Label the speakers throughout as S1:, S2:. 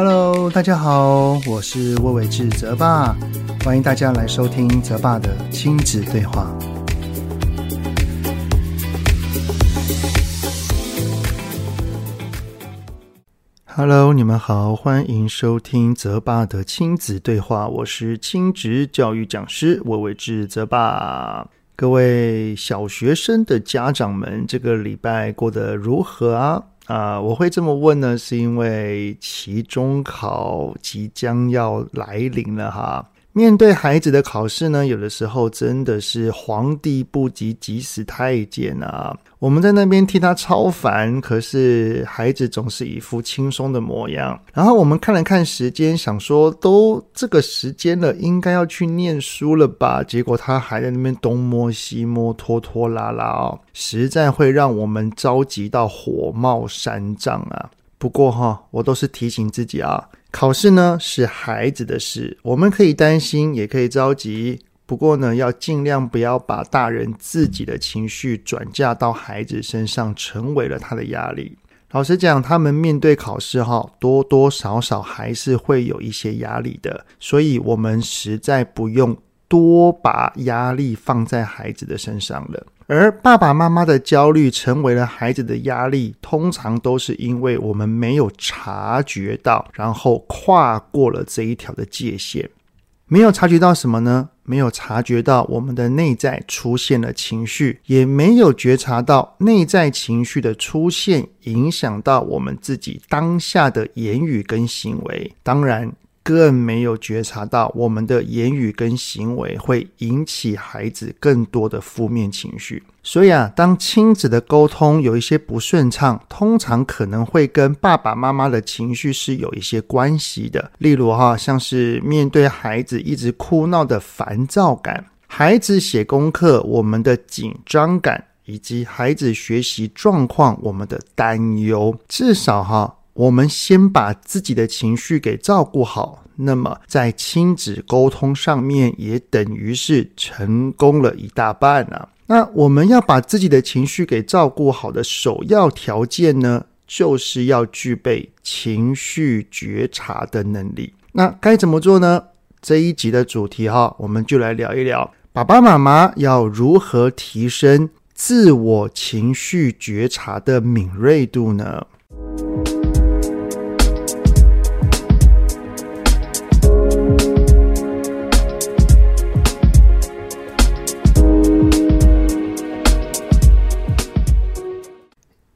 S1: Hello，大家好，我是魏玮志泽爸，欢迎大家来收听泽爸的亲子对话。Hello，你们好，欢迎收听泽爸的亲子对话，我是亲职教育讲师魏玮志泽爸。各位小学生的家长们，这个礼拜过得如何啊？啊，我会这么问呢，是因为期中考即将要来临了哈。面对孩子的考试呢，有的时候真的是皇帝不急急死太监啊！我们在那边替他超烦，可是孩子总是一副轻松的模样。然后我们看了看时间，想说都这个时间了，应该要去念书了吧？结果他还在那边东摸西摸，拖拖拉拉哦，实在会让我们着急到火冒三丈啊！不过哈，我都是提醒自己啊。考试呢是孩子的事，我们可以担心，也可以着急。不过呢，要尽量不要把大人自己的情绪转嫁到孩子身上，成为了他的压力。老实讲，他们面对考试哈，多多少少还是会有一些压力的。所以，我们实在不用多把压力放在孩子的身上了。而爸爸妈妈的焦虑成为了孩子的压力，通常都是因为我们没有察觉到，然后跨过了这一条的界限。没有察觉到什么呢？没有察觉到我们的内在出现了情绪，也没有觉察到内在情绪的出现影响到我们自己当下的言语跟行为。当然。更没有觉察到我们的言语跟行为会引起孩子更多的负面情绪，所以啊，当亲子的沟通有一些不顺畅，通常可能会跟爸爸妈妈的情绪是有一些关系的。例如哈，像是面对孩子一直哭闹的烦躁感，孩子写功课我们的紧张感，以及孩子学习状况我们的担忧，至少哈。我们先把自己的情绪给照顾好，那么在亲子沟通上面也等于是成功了一大半啊。那我们要把自己的情绪给照顾好的首要条件呢，就是要具备情绪觉察的能力。那该怎么做呢？这一集的主题哈，我们就来聊一聊，爸爸妈妈要如何提升自我情绪觉察的敏锐度呢？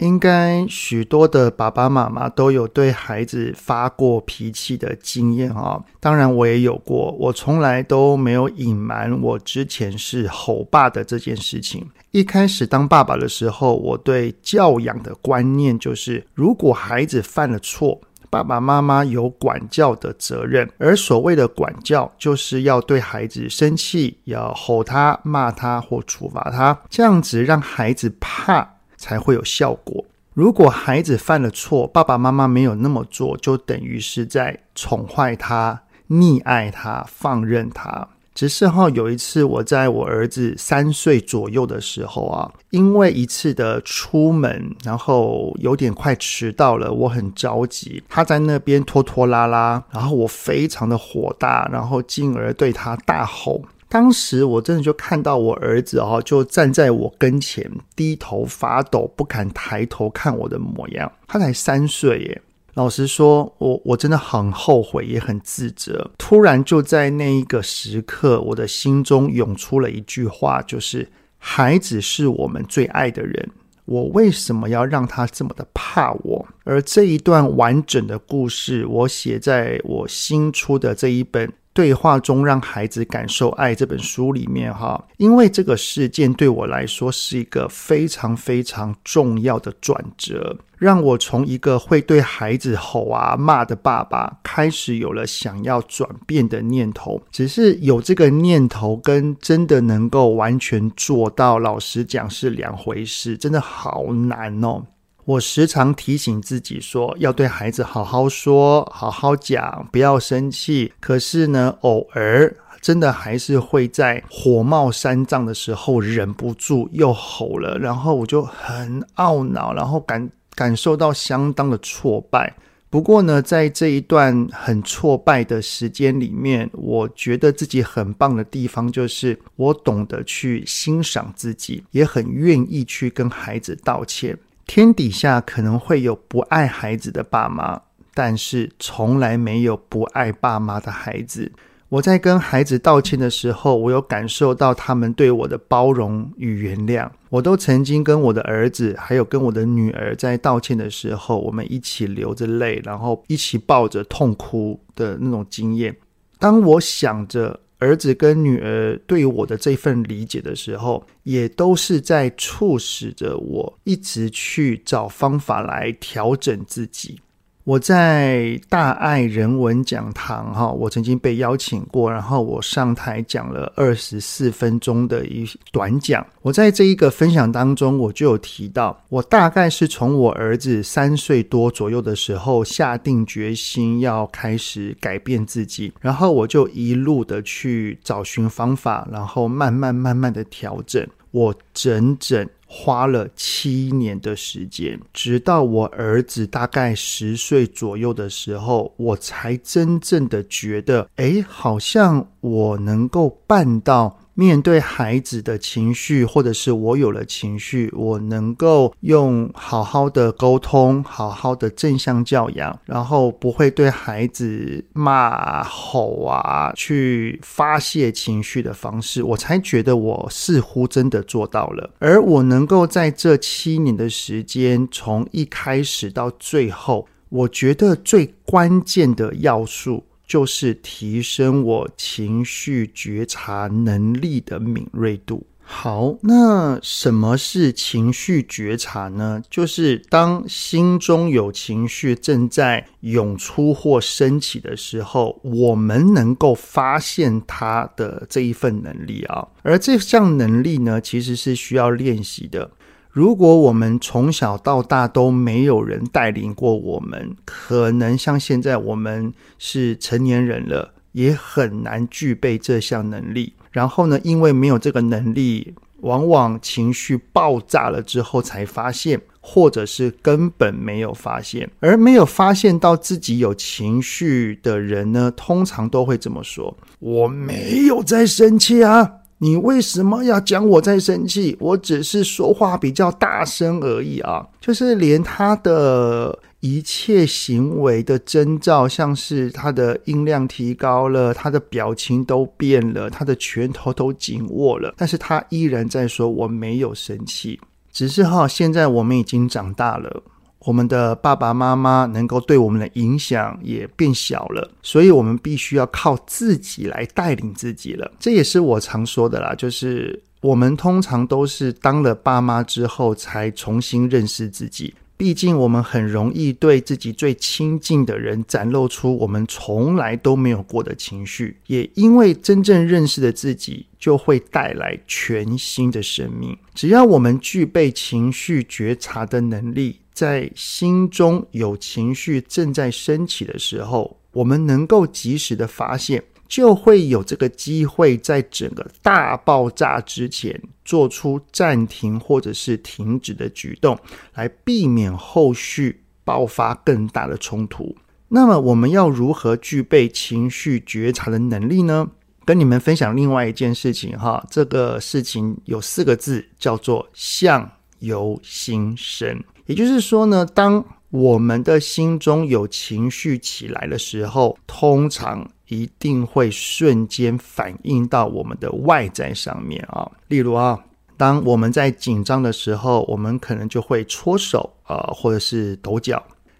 S1: 应该许多的爸爸妈妈都有对孩子发过脾气的经验啊，当然我也有过，我从来都没有隐瞒我之前是吼爸的这件事情。一开始当爸爸的时候，我对教养的观念就是，如果孩子犯了错，爸爸妈妈有管教的责任，而所谓的管教，就是要对孩子生气，要吼他、骂他或处罚他，这样子让孩子怕。才会有效果。如果孩子犯了错，爸爸妈妈没有那么做，就等于是在宠坏他、溺爱他、放任他。只是哈，有一次我在我儿子三岁左右的时候啊，因为一次的出门，然后有点快迟到了，我很着急，他在那边拖拖拉拉，然后我非常的火大，然后进而对他大吼。当时我真的就看到我儿子哦，就站在我跟前，低头发抖，不敢抬头看我的模样。他才三岁耶，老实说，我我真的很后悔，也很自责。突然就在那一个时刻，我的心中涌出了一句话，就是孩子是我们最爱的人，我为什么要让他这么的怕我？而这一段完整的故事，我写在我新出的这一本。对话中让孩子感受爱这本书里面哈，因为这个事件对我来说是一个非常非常重要的转折，让我从一个会对孩子吼啊骂的爸爸，开始有了想要转变的念头。只是有这个念头跟真的能够完全做到，老实讲是两回事，真的好难哦。我时常提醒自己说，要对孩子好好说，好好讲，不要生气。可是呢，偶尔真的还是会在火冒三丈的时候忍不住又吼了，然后我就很懊恼，然后感感受到相当的挫败。不过呢，在这一段很挫败的时间里面，我觉得自己很棒的地方就是我懂得去欣赏自己，也很愿意去跟孩子道歉。天底下可能会有不爱孩子的爸妈，但是从来没有不爱爸妈的孩子。我在跟孩子道歉的时候，我有感受到他们对我的包容与原谅。我都曾经跟我的儿子，还有跟我的女儿在道歉的时候，我们一起流着泪，然后一起抱着痛哭的那种经验。当我想着儿子跟女儿对我的这份理解的时候，也都是在促使着我一直去找方法来调整自己。我在大爱人文讲堂哈，我曾经被邀请过，然后我上台讲了二十四分钟的一短讲。我在这一个分享当中，我就有提到，我大概是从我儿子三岁多左右的时候下定决心要开始改变自己，然后我就一路的去找寻方法，然后慢慢慢慢的调整。我整整花了七年的时间，直到我儿子大概十岁左右的时候，我才真正的觉得，诶，好像我能够办到。面对孩子的情绪，或者是我有了情绪，我能够用好好的沟通，好好的正向教养，然后不会对孩子骂吼啊，去发泄情绪的方式，我才觉得我似乎真的做到了。而我能够在这七年的时间，从一开始到最后，我觉得最关键的要素。就是提升我情绪觉察能力的敏锐度。好，那什么是情绪觉察呢？就是当心中有情绪正在涌出或升起的时候，我们能够发现它的这一份能力啊。而这项能力呢，其实是需要练习的。如果我们从小到大都没有人带领过我们，可能像现在我们是成年人了，也很难具备这项能力。然后呢，因为没有这个能力，往往情绪爆炸了之后才发现，或者是根本没有发现。而没有发现到自己有情绪的人呢，通常都会这么说：“我没有在生气啊。”你为什么要讲我在生气？我只是说话比较大声而已啊！就是连他的一切行为的征兆，像是他的音量提高了，他的表情都变了，他的拳头都紧握了，但是他依然在说我没有生气。只是哈，现在我们已经长大了。我们的爸爸妈妈能够对我们的影响也变小了，所以我们必须要靠自己来带领自己了。这也是我常说的啦，就是我们通常都是当了爸妈之后才重新认识自己。毕竟我们很容易对自己最亲近的人展露出我们从来都没有过的情绪，也因为真正认识的自己，就会带来全新的生命。只要我们具备情绪觉察的能力。在心中有情绪正在升起的时候，我们能够及时的发现，就会有这个机会，在整个大爆炸之前做出暂停或者是停止的举动，来避免后续爆发更大的冲突。那么，我们要如何具备情绪觉察的能力呢？跟你们分享另外一件事情哈，这个事情有四个字，叫做相由心生。也就是说呢，当我们的心中有情绪起来的时候，通常一定会瞬间反映到我们的外在上面啊。例如啊，当我们在紧张的时候，我们可能就会搓手啊，或者是抖脚；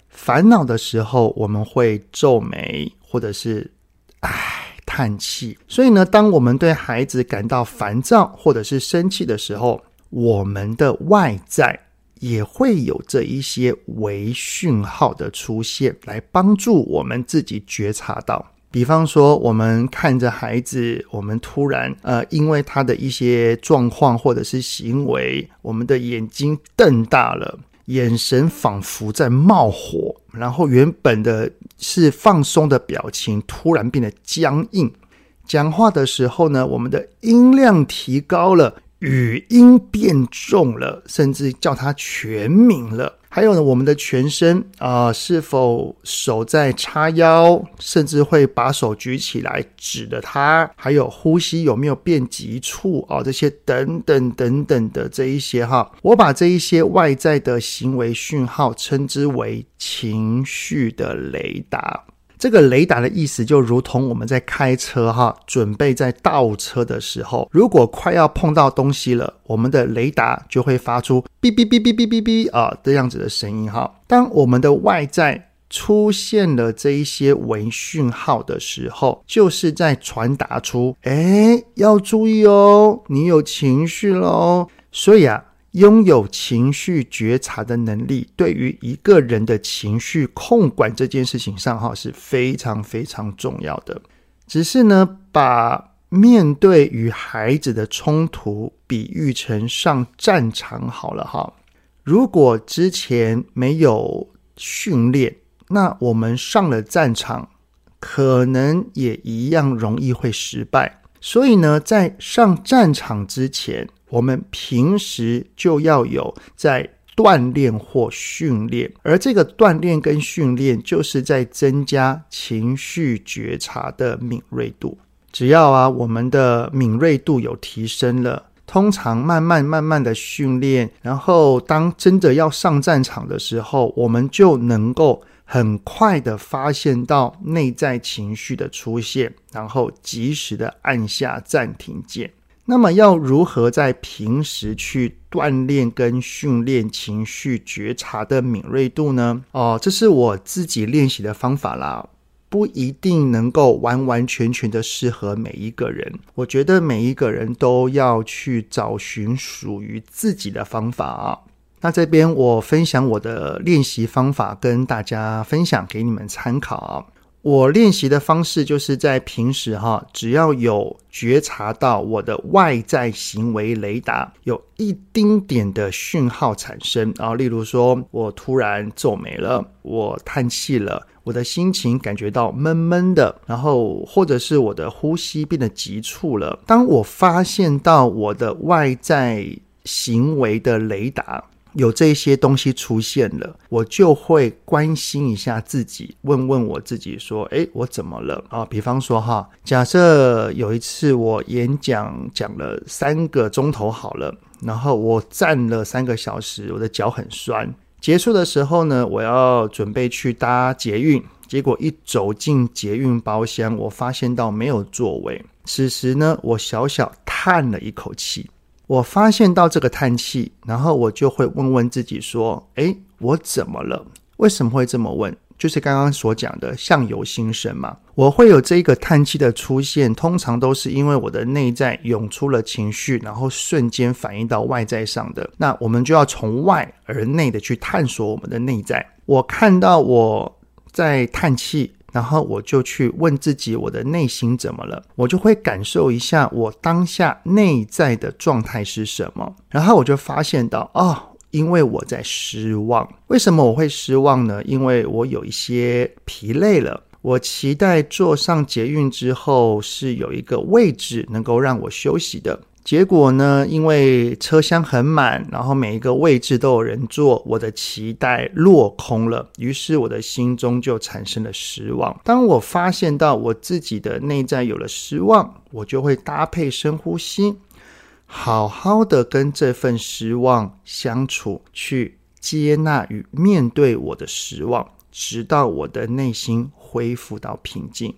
S1: 烦恼的时候，我们会皱眉，或者是唉叹气。所以呢，当我们对孩子感到烦躁或者是生气的时候，我们的外在。也会有这一些微讯号的出现，来帮助我们自己觉察到。比方说，我们看着孩子，我们突然呃，因为他的一些状况或者是行为，我们的眼睛瞪大了，眼神仿佛在冒火，然后原本的是放松的表情突然变得僵硬。讲话的时候呢，我们的音量提高了。语音变重了，甚至叫他全名了，还有呢，我们的全身啊、是否手在叉腰，甚至会把手举起来指着它？还有呼吸有没有变急促啊、哦？这些等等等等的这一些哈，我把这一些外在的行为讯号称之为情绪的雷达。这个雷达的意思就如同我们在开车哈，准备在倒车的时候，如果快要碰到东西了，我们的雷达就会发出哔哔哔哔哔哔哔啊这样子的声音哈。当我们的外在出现了这一些微讯号的时候，就是在传达出，哎，要注意哦，你有情绪喽。所以啊。拥有情绪觉察的能力，对于一个人的情绪控管这件事情上，哈是非常非常重要的。只是呢，把面对与孩子的冲突比喻成上战场好了哈。如果之前没有训练，那我们上了战场，可能也一样容易会失败。所以呢，在上战场之前，我们平时就要有在锻炼或训练，而这个锻炼跟训练就是在增加情绪觉察的敏锐度。只要啊，我们的敏锐度有提升了，通常慢慢慢慢的训练，然后当真的要上战场的时候，我们就能够很快的发现到内在情绪的出现，然后及时的按下暂停键。那么要如何在平时去锻炼跟训练情绪觉察的敏锐度呢？哦，这是我自己练习的方法啦，不一定能够完完全全的适合每一个人。我觉得每一个人都要去找寻属于自己的方法啊。那这边我分享我的练习方法，跟大家分享给你们参考啊。我练习的方式就是在平时哈，只要有觉察到我的外在行为雷达有一丁点的讯号产生啊，例如说我突然皱眉了，我叹气了，我的心情感觉到闷闷的，然后或者是我的呼吸变得急促了。当我发现到我的外在行为的雷达，有这些东西出现了，我就会关心一下自己，问问我自己说：“诶，我怎么了？”啊，比方说哈，假设有一次我演讲讲了三个钟头好了，然后我站了三个小时，我的脚很酸。结束的时候呢，我要准备去搭捷运，结果一走进捷运包厢，我发现到没有座位。此时呢，我小小叹了一口气。我发现到这个叹气，然后我就会问问自己说：“诶，我怎么了？为什么会这么问？就是刚刚所讲的相由心生嘛。我会有这个叹气的出现，通常都是因为我的内在涌出了情绪，然后瞬间反映到外在上的。那我们就要从外而内的去探索我们的内在。我看到我在叹气。”然后我就去问自己，我的内心怎么了？我就会感受一下我当下内在的状态是什么。然后我就发现到，哦，因为我在失望。为什么我会失望呢？因为我有一些疲累了。我期待坐上捷运之后是有一个位置能够让我休息的。结果呢，因为车厢很满，然后每一个位置都有人坐，我的期待落空了，于是我的心中就产生了失望。当我发现到我自己的内在有了失望，我就会搭配深呼吸，好好的跟这份失望相处，去接纳与面对我的失望，直到我的内心恢复到平静。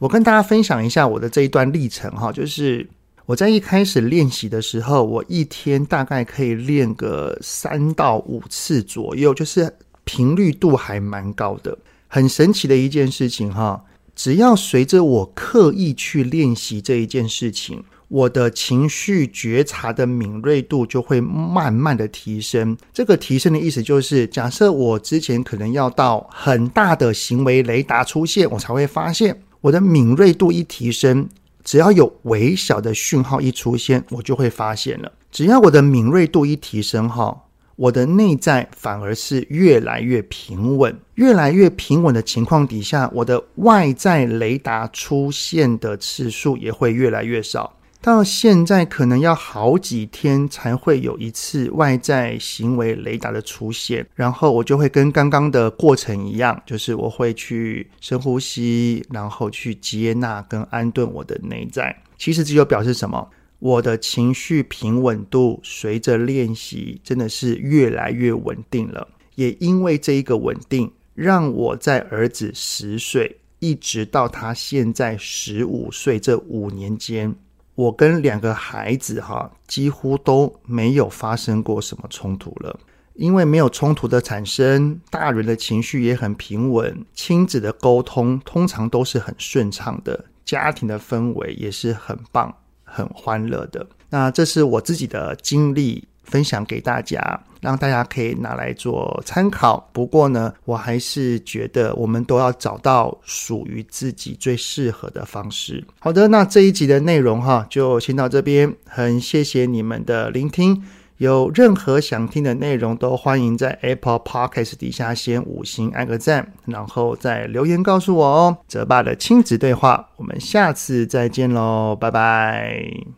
S1: 我跟大家分享一下我的这一段历程哈，就是。我在一开始练习的时候，我一天大概可以练个三到五次左右，就是频率度还蛮高的。很神奇的一件事情哈，只要随着我刻意去练习这一件事情，我的情绪觉察的敏锐度就会慢慢的提升。这个提升的意思就是，假设我之前可能要到很大的行为雷达出现，我才会发现我的敏锐度一提升。只要有微小的讯号一出现，我就会发现了。只要我的敏锐度一提升，哈，我的内在反而是越来越平稳，越来越平稳的情况底下，我的外在雷达出现的次数也会越来越少。到现在可能要好几天才会有一次外在行为雷达的出现，然后我就会跟刚刚的过程一样，就是我会去深呼吸，然后去接纳跟安顿我的内在。其实这就表示什么？我的情绪平稳度随着练习真的是越来越稳定了。也因为这一个稳定，让我在儿子十岁一直到他现在十五岁这五年间。我跟两个孩子哈，几乎都没有发生过什么冲突了，因为没有冲突的产生，大人的情绪也很平稳，亲子的沟通通常都是很顺畅的，家庭的氛围也是很棒、很欢乐的。那这是我自己的经历。分享给大家，让大家可以拿来做参考。不过呢，我还是觉得我们都要找到属于自己最适合的方式。好的，那这一集的内容哈，就先到这边。很谢谢你们的聆听。有任何想听的内容，都欢迎在 Apple Podcast 底下先五星按个赞，然后再留言告诉我哦。泽爸的亲子对话，我们下次再见喽，拜拜。